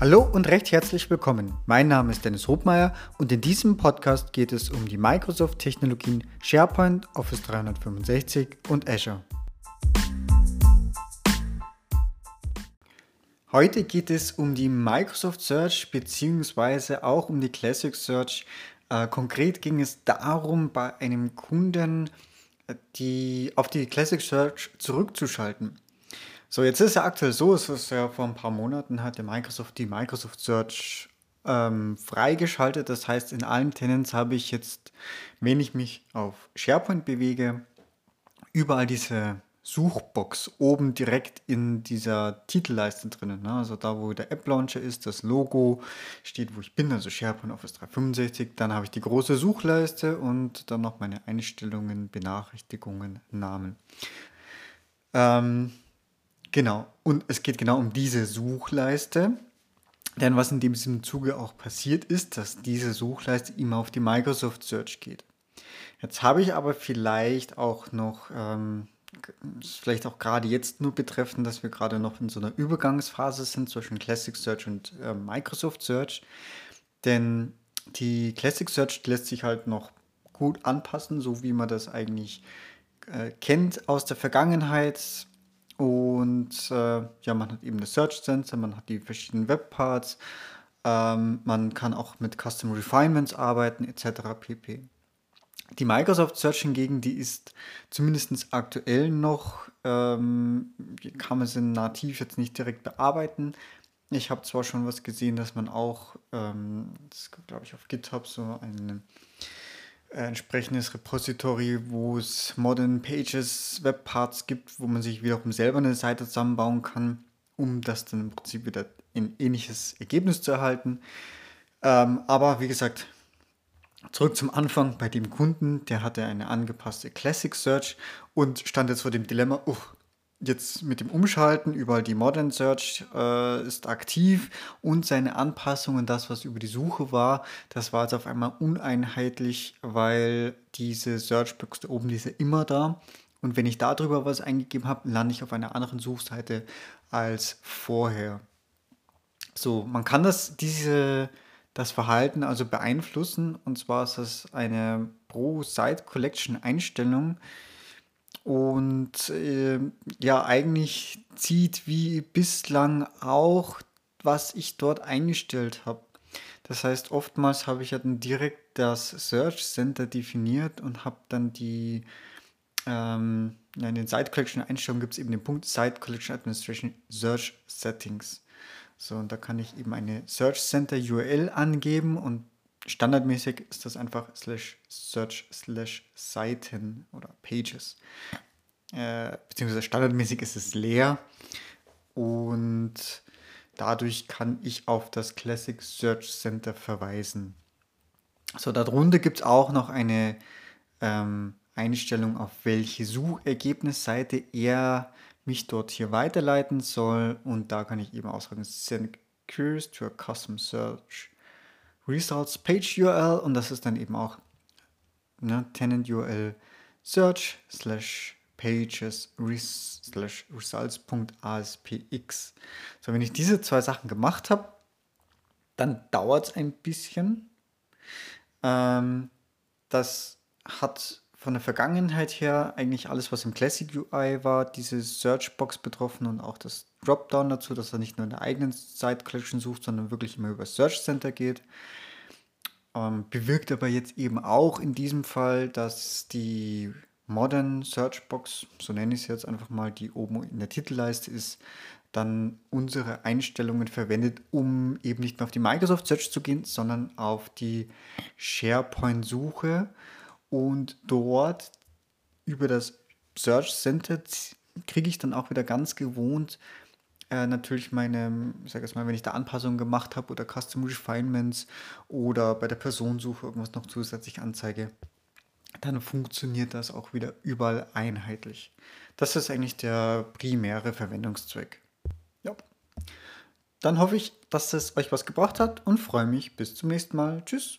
Hallo und recht herzlich willkommen. Mein Name ist Dennis Hobmeier und in diesem Podcast geht es um die Microsoft-Technologien SharePoint, Office 365 und Azure. Heute geht es um die Microsoft Search bzw. auch um die Classic Search. Äh, konkret ging es darum, bei einem Kunden äh, die, auf die Classic Search zurückzuschalten. So, jetzt ist ja aktuell so, es ist ja vor ein paar Monaten hat der Microsoft die Microsoft Search ähm, freigeschaltet. Das heißt, in allen Tenants habe ich jetzt, wenn ich mich auf SharePoint bewege, überall diese Suchbox oben direkt in dieser Titelleiste drinnen. Ne? Also da, wo der App Launcher ist, das Logo steht, wo ich bin, also SharePoint Office 365. Dann habe ich die große Suchleiste und dann noch meine Einstellungen, Benachrichtigungen, Namen. Ähm, Genau, und es geht genau um diese Suchleiste. Denn was in diesem Zuge auch passiert ist, dass diese Suchleiste immer auf die Microsoft Search geht. Jetzt habe ich aber vielleicht auch noch, ähm, vielleicht auch gerade jetzt nur betreffen, dass wir gerade noch in so einer Übergangsphase sind zwischen Classic Search und äh, Microsoft Search. Denn die Classic Search lässt sich halt noch gut anpassen, so wie man das eigentlich äh, kennt aus der Vergangenheit. Und äh, ja, man hat eben eine Search Sensor, man hat die verschiedenen Webparts, ähm, man kann auch mit Custom Refinements arbeiten, etc. pp. Die Microsoft Search hingegen, die ist zumindest aktuell noch, ähm, kann man sie nativ jetzt nicht direkt bearbeiten. Ich habe zwar schon was gesehen, dass man auch, ähm, das glaube ich auf GitHub so eine äh, entsprechendes Repository, wo es Modern Pages, Webparts gibt, wo man sich wiederum selber eine Seite zusammenbauen kann, um das dann im Prinzip wieder ein ähnliches Ergebnis zu erhalten. Ähm, aber wie gesagt, zurück zum Anfang bei dem Kunden, der hatte eine angepasste Classic Search und stand jetzt vor dem Dilemma, uh, jetzt mit dem Umschalten über die Modern Search äh, ist aktiv und seine Anpassungen, das was über die Suche war, das war jetzt auf einmal uneinheitlich, weil diese Searchbox da oben, die ist ja immer da. Und wenn ich darüber was eingegeben habe, lande ich auf einer anderen Suchseite als vorher. So, man kann das, diese, das Verhalten also beeinflussen. Und zwar ist das eine Pro-Site-Collection-Einstellung, und äh, ja, eigentlich zieht wie bislang auch, was ich dort eingestellt habe. Das heißt, oftmals habe ich ja dann direkt das Search Center definiert und habe dann die, ähm, in den Site Collection Einstellungen gibt es eben den Punkt Site Collection Administration Search Settings. So, und da kann ich eben eine Search Center URL angeben und standardmäßig ist das einfach slash search slash Seiten oder Pages. Äh, beziehungsweise standardmäßig ist es leer und dadurch kann ich auf das Classic Search Center verweisen. So, darunter gibt es auch noch eine ähm, Einstellung, auf welche Suchergebnisseite er mich dort hier weiterleiten soll und da kann ich eben aussagen, send queries to a custom search Results Page URL und das ist dann eben auch ne, Tenant URL Search slash Pages slash Results.aspx. So, wenn ich diese zwei Sachen gemacht habe, dann dauert es ein bisschen. Ähm, das hat von der Vergangenheit her eigentlich alles, was im Classic UI war, diese Searchbox betroffen und auch das Dropdown dazu, dass er nicht nur in der eigenen Site Collection sucht, sondern wirklich immer über Search Center geht. Ähm, bewirkt aber jetzt eben auch in diesem Fall, dass die Modern Searchbox, so nenne ich es jetzt einfach mal, die oben in der Titelleiste ist, dann unsere Einstellungen verwendet, um eben nicht mehr auf die Microsoft Search zu gehen, sondern auf die SharePoint-Suche und dort über das Search Center kriege ich dann auch wieder ganz gewohnt äh, natürlich meine, ich sage jetzt mal, wenn ich da Anpassungen gemacht habe oder Custom Refinements oder bei der Personensuche irgendwas noch zusätzlich anzeige, dann funktioniert das auch wieder überall einheitlich. Das ist eigentlich der primäre Verwendungszweck. Ja. Dann hoffe ich, dass es euch was gebracht hat und freue mich bis zum nächsten Mal. Tschüss.